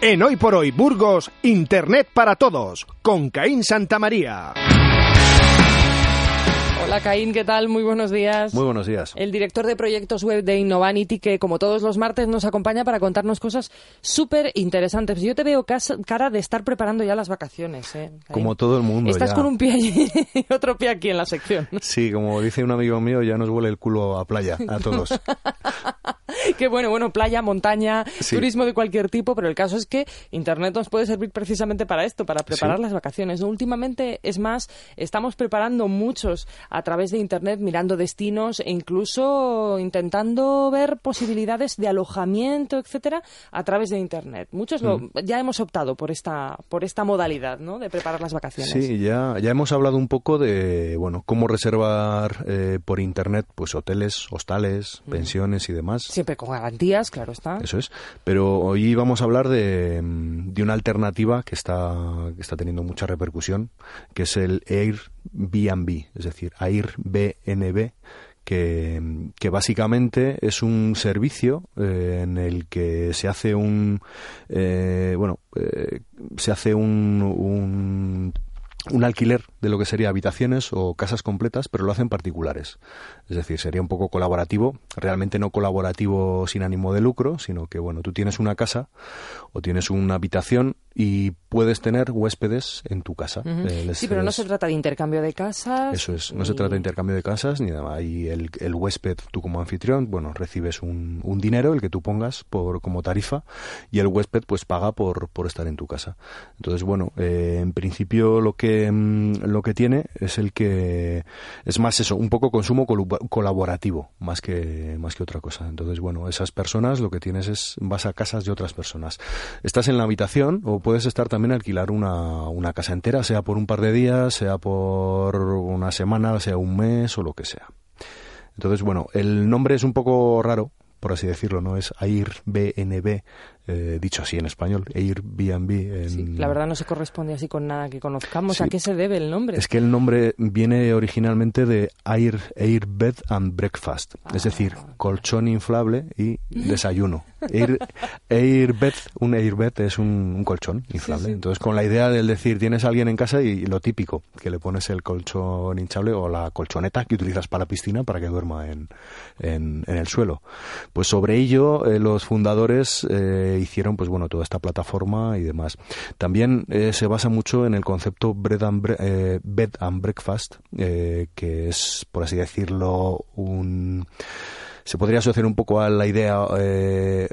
En Hoy por Hoy Burgos, Internet para Todos, con Caín Santamaría. Hola Caín, ¿qué tal? Muy buenos días. Muy buenos días. El director de proyectos web de Innovanity, que como todos los martes nos acompaña para contarnos cosas súper interesantes. Yo te veo cara de estar preparando ya las vacaciones. ¿eh? Como todo el mundo. Estás con un pie allí y otro pie aquí en la sección. Sí, como dice un amigo mío, ya nos huele el culo a playa, a todos. Qué bueno, bueno, playa, montaña, turismo de cualquier tipo, pero el caso es que Internet nos puede servir precisamente para esto, para preparar las vacaciones. Últimamente, es más, estamos preparando muchos a través de Internet, mirando destinos e incluso intentando ver posibilidades de alojamiento, etcétera, a través de Internet. Muchos mm. ya hemos optado por esta, por esta modalidad, ¿no? De preparar las vacaciones. Sí, ya, ya hemos hablado un poco de, bueno, cómo reservar eh, por Internet, pues hoteles, hostales, mm. pensiones y demás. Siempre con garantías, claro está. Eso es. Pero hoy vamos a hablar de, de una alternativa que está, que está teniendo mucha repercusión, que es el Airbnb, es decir, Airbnb, que, que, básicamente es un servicio eh, en el que se hace un eh, bueno eh, se hace un, un un alquiler de lo que sería habitaciones o casas completas, pero lo hacen particulares. Es decir, sería un poco colaborativo, realmente no colaborativo sin ánimo de lucro, sino que, bueno, tú tienes una casa o tienes una habitación y puedes tener huéspedes en tu casa. Eh, sí, pero no se trata de intercambio de casas. Eso es, no se trata de intercambio de casas ni nada. Ahí el, el huésped, tú como anfitrión, bueno, recibes un, un, dinero, el que tú pongas por como tarifa, y el huésped pues paga por, por estar en tu casa. Entonces, bueno, eh, en principio lo que, mm, lo que tiene es el que es más eso, un poco consumo colaborativo, más que, más que otra cosa. Entonces, bueno, esas personas lo que tienes es vas a casas de otras personas. Estás en la habitación o puedes estar también alquilar una, una casa entera, sea por un par de días, sea por una semana, sea un mes o lo que sea. Entonces, bueno, el nombre es un poco raro, por así decirlo, no es Airbnb, eh, dicho así en español, Airbnb. En... la verdad no se corresponde así con nada que conozcamos. ¿A qué se debe el nombre? Es que el nombre viene originalmente de Air, Airbed and Breakfast, es decir, ah. colchón inflable y desayuno. Air, airbed, un airbed es un, colchón inflable. Entonces, con la idea del decir, tienes a alguien en casa y, lo típico, que le pones el colchón hinchable o la colchoneta que utilizas para la piscina para que duerma en, en, el suelo. Pues sobre ello, eh, los fundadores eh, hicieron pues bueno toda esta plataforma y demás. También eh, se basa mucho en el concepto eh, bed and breakfast, eh, que es por así decirlo un se podría asociar un poco a la idea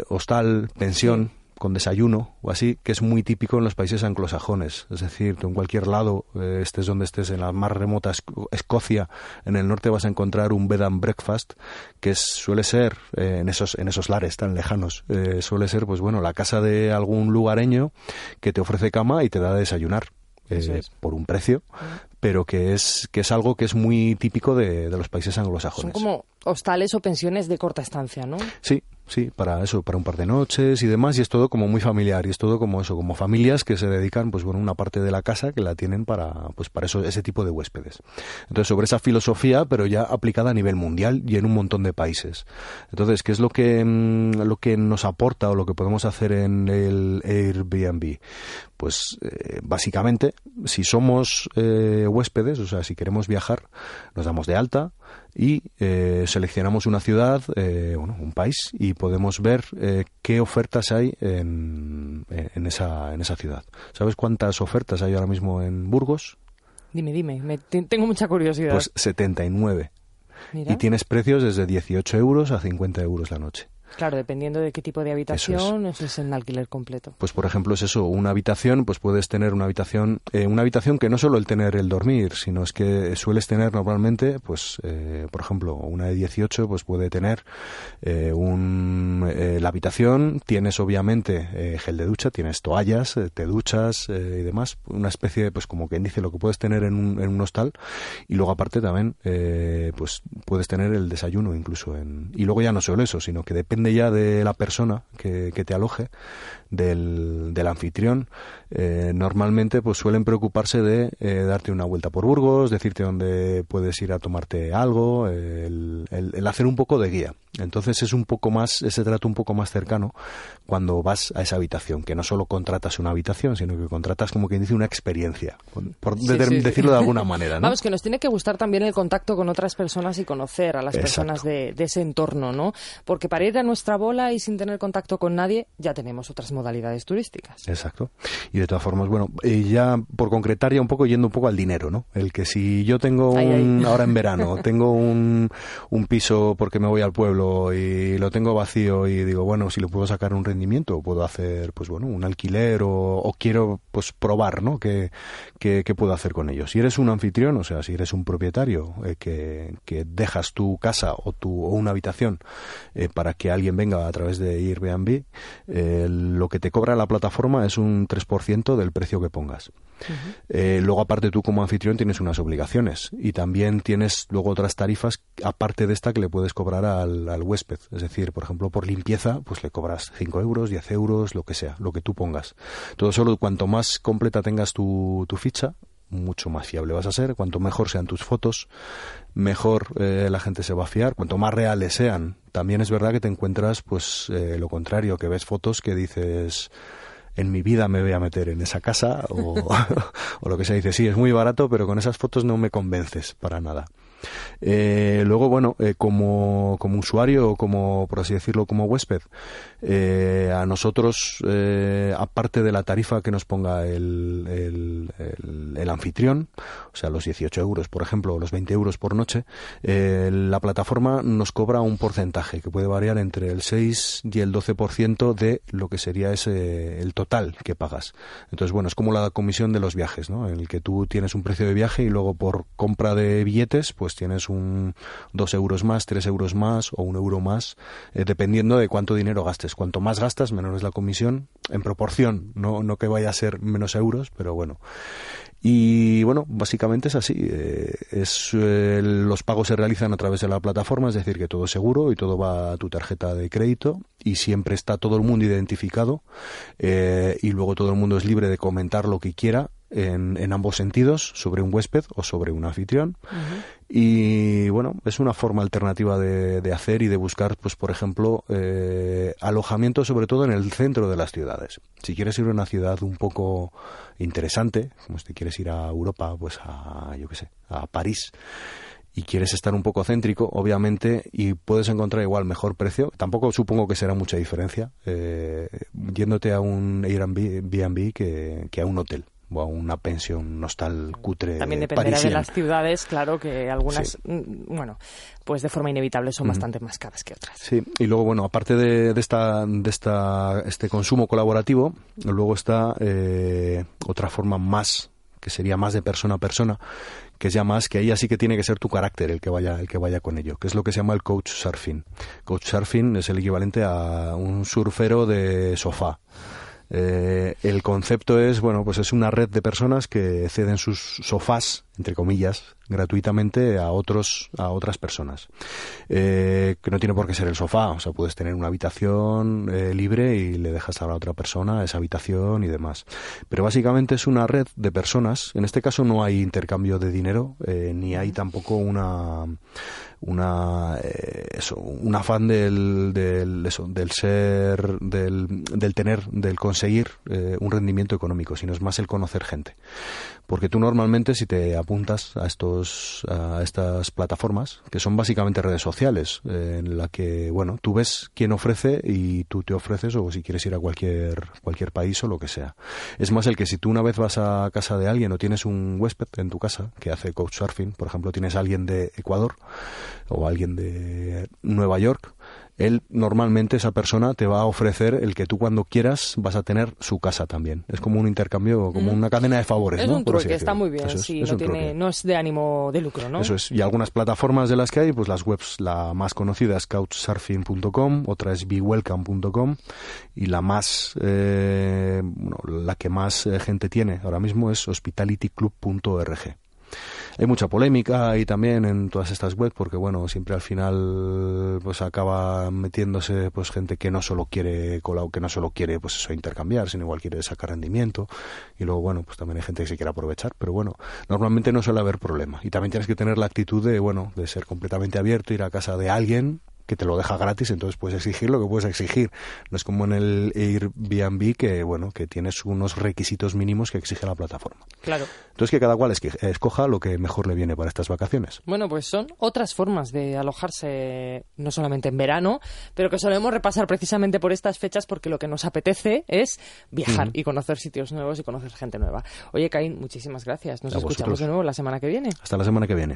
hostal, pensión con desayuno o así, que es muy típico en los países anglosajones. Es decir, tú en cualquier lado, eh, estés donde estés, en la más remota Escocia, en el norte vas a encontrar un bed and breakfast, que suele ser, eh, en, esos, en esos lares tan lejanos, eh, suele ser, pues bueno, la casa de algún lugareño que te ofrece cama y te da de desayunar. por un precio, pero que es, que es algo que es muy típico de, de los países anglosajones. Son como hostales o pensiones de corta estancia, ¿no? Sí, sí, para eso, para un par de noches y demás, y es todo como muy familiar, y es todo como eso, como familias que se dedican, pues bueno, una parte de la casa que la tienen para, pues para eso, ese tipo de huéspedes. Entonces, sobre esa filosofía, pero ya aplicada a nivel mundial y en un montón de países. Entonces, ¿qué es lo que, mm, lo que nos aporta o lo que podemos hacer en el Airbnb? Pues eh, básicamente, si somos eh, huéspedes, o sea, si queremos viajar, nos damos de alta, y eh, seleccionamos una ciudad, bueno, un país y podemos ver eh, qué ofertas hay en, en, esa, en esa ciudad. ¿Sabes cuántas ofertas hay ahora mismo en Burgos? Dime, dime, me, tengo mucha curiosidad. Pues 79. Y tienes precios desde 18 euros a 50 euros la noche. Claro, dependiendo de qué tipo de habitación, eso es, el alquiler completo. Pues por ejemplo es eso, una habitación, pues puedes tener una habitación, eh, una habitación que no solo el tener el dormir, sino es que sueles tener normalmente, pues eh, por ejemplo, una de 18, pues puede tener eh, un, la habitación, tienes obviamente gel de ducha, tienes toallas, te duchas y demás, una especie, pues como quien dice, lo que puedes tener en un, en un hostal, y luego aparte también, pues puedes tener el desayuno incluso en, y luego ya no solo eso, sino que depende ya de la persona que, te aloje, del, del anfitrión. Eh, normalmente pues suelen preocuparse de eh, darte una vuelta por Burgos, decirte dónde puedes ir a tomarte algo, el, hacer un poco de guía. Entonces es un poco más, ese trato un poco más cercano cuando vas a esa habitación, que no solo contratas una habitación, sino que contratas como quien dice una experiencia, por decirlo de alguna manera. ¿no? Vamos, que nos tiene que gustar también el contacto con otras personas y conocer a las personas de, ese entorno, ¿no? Porque para ir a nuestra bola y sin tener contacto con nadie, ya tenemos otras modalidades turísticas. Exacto. Y de todas formas, bueno, eh, ya por concretar ya un poco, yendo un poco al dinero, ¿no? El que si yo tengo un, ahora en verano, tengo un, un piso porque me voy al pueblo y lo tengo vacío y digo, bueno, si le puedo sacar un rendimiento, puedo hacer, pues bueno, un alquiler o, quiero, pues probar, ¿no? ¿Qué, qué, puedo hacer con ellos? Si eres un anfitrión, o sea, si eres un propietario eh, que, que, dejas tu casa o, tu, o una habitación eh, para que alguien venga a través de Airbnb, eh, lo que te cobra la plataforma es un 3% del precio que pongas. Luego, aparte, tú como anfitrión tienes unas obligaciones y también tienes luego otras tarifas, aparte de esta, que le puedes cobrar al, al huésped. Es decir, por ejemplo, por limpieza, pues le cobras 5 euros, 10 euros, lo que sea, lo que tú pongas. Todo solo, cuanto más completa tengas tu, tu ficha, mucho más fiable vas a ser. Cuanto mejor sean tus fotos, mejor eh, la gente se va a fiar. Cuanto más reales sean, también es verdad que te encuentras, pues, eh, lo contrario, que ves fotos que dices en mi vida me voy a meter en esa casa o, o lo que sea. Dice, sí, es muy barato, pero con esas fotos no me convences para nada. Eh, luego, bueno, eh, como, como usuario o como, por así decirlo, como huésped, eh, a nosotros, aparte de la tarifa que nos ponga el, el, el, anfitrión, o sea, los 18 euros, por ejemplo, o los 20 euros por noche, la plataforma nos cobra un porcentaje que puede variar entre el 6 y el 12% de lo que sería ese, el total que pagas. Entonces, bueno, es como la comisión de los viajes, ¿no? En el que tú tienes un precio de viaje y luego por compra de billetes, pues tienes un dos euros más, tres euros más o un euro más, eh, dependiendo de cuánto dinero gastes. Cuanto más gastas, menor es la comisión, en proporción, no, no que vaya a ser menos euros, pero bueno. Y bueno, básicamente es así. Eh, es, eh, los pagos se realizan a través de la plataforma, es decir, que todo es seguro y todo va a tu tarjeta de crédito y siempre está todo el mundo identificado y luego todo el mundo es libre de comentar lo que quiera en, en, ambos sentidos, sobre un huésped o sobre un anfitrión. Y bueno, es una forma alternativa de, de, hacer y de buscar, pues por ejemplo, eh, alojamiento sobre todo en el centro de las ciudades. Si quieres ir a una ciudad un poco interesante, como si quieres ir a Europa, pues a, yo qué sé, a París, y quieres estar un poco céntrico, obviamente, y puedes encontrar igual mejor precio. Tampoco supongo que será mucha diferencia eh, yéndote a un Airbnb que, que a un hotel o a una pensión hostal cutre También dependerá de las ciudades, claro que algunas, mm, bueno, pues de forma inevitable son bastante más caras que otras. Sí, y luego, bueno, aparte de, de, esta, de esta, este consumo colaborativo, luego está eh, otra forma más que sería más de persona a persona, que es ya más que ahí así que tiene que ser tu carácter el que vaya el que vaya con ello, que es lo que se llama el coach surfing. Coach surfing es el equivalente a un surfero de sofá. Eh, el concepto es, bueno, pues es una red de personas que ceden sus sofás, entre comillas, gratuitamente a otros, a otras personas. Eh, que no tiene por qué ser el sofá, o sea, puedes tener una habitación eh, libre y le dejas a la otra persona esa habitación y demás. Pero básicamente es una red de personas. En este caso no hay intercambio de dinero, ni hay tampoco una una eh, eso, un afán del, del, eso, del ser del, del tener del conseguir eh, un rendimiento económico sino es más el conocer gente porque tú normalmente si te apuntas a estos a estas plataformas que son básicamente redes sociales eh, en la que bueno tú ves quién ofrece y tú te ofreces o si quieres ir a cualquier cualquier país o lo que sea. Es más el que si tú una vez vas a casa de alguien o tienes un huésped en tu casa que hace couchsurfing por ejemplo tienes a alguien de Ecuador o alguien de Nueva York él normalmente esa persona te va a ofrecer el que tú cuando quieras vas a tener su casa también. Es como un intercambio, como una cadena de favores. Es ¿no? un truque, está muy bien, sí, no, tiene, no, es de ánimo de lucro, ¿no? Eso es. Y algunas plataformas de las que hay, pues las webs, la más conocida es couchsurfing.com, otra es bewelcome.com y la más, eh, bueno, la que más eh, gente tiene ahora mismo es hospitalityclub.org hay mucha polémica ahí también en todas estas webs porque bueno siempre al final pues acaba metiéndose pues gente que no solo quiere que no solo quiere pues eso intercambiar sino igual quiere sacar rendimiento. Y luego bueno pues también hay gente que se quiere aprovechar. Pero bueno normalmente no suele haber problema. Y también tienes que tener la actitud de bueno de ser completamente abierto ir a casa de alguien que te lo deja gratis, entonces puedes exigir lo que puedes exigir. No es como en el Airbnb que, bueno, que tienes unos requisitos mínimos que exige la plataforma. Claro. Entonces que cada cual escoja lo que mejor le viene para estas vacaciones. Bueno, pues son otras formas de alojarse, no solamente en verano, pero que solemos repasar precisamente por estas fechas porque lo que nos apetece es viajar y conocer sitios nuevos y conocer gente nueva. Oye, Caín, muchísimas gracias. Nos escuchamos de nuevo la semana que viene. Hasta la semana que viene.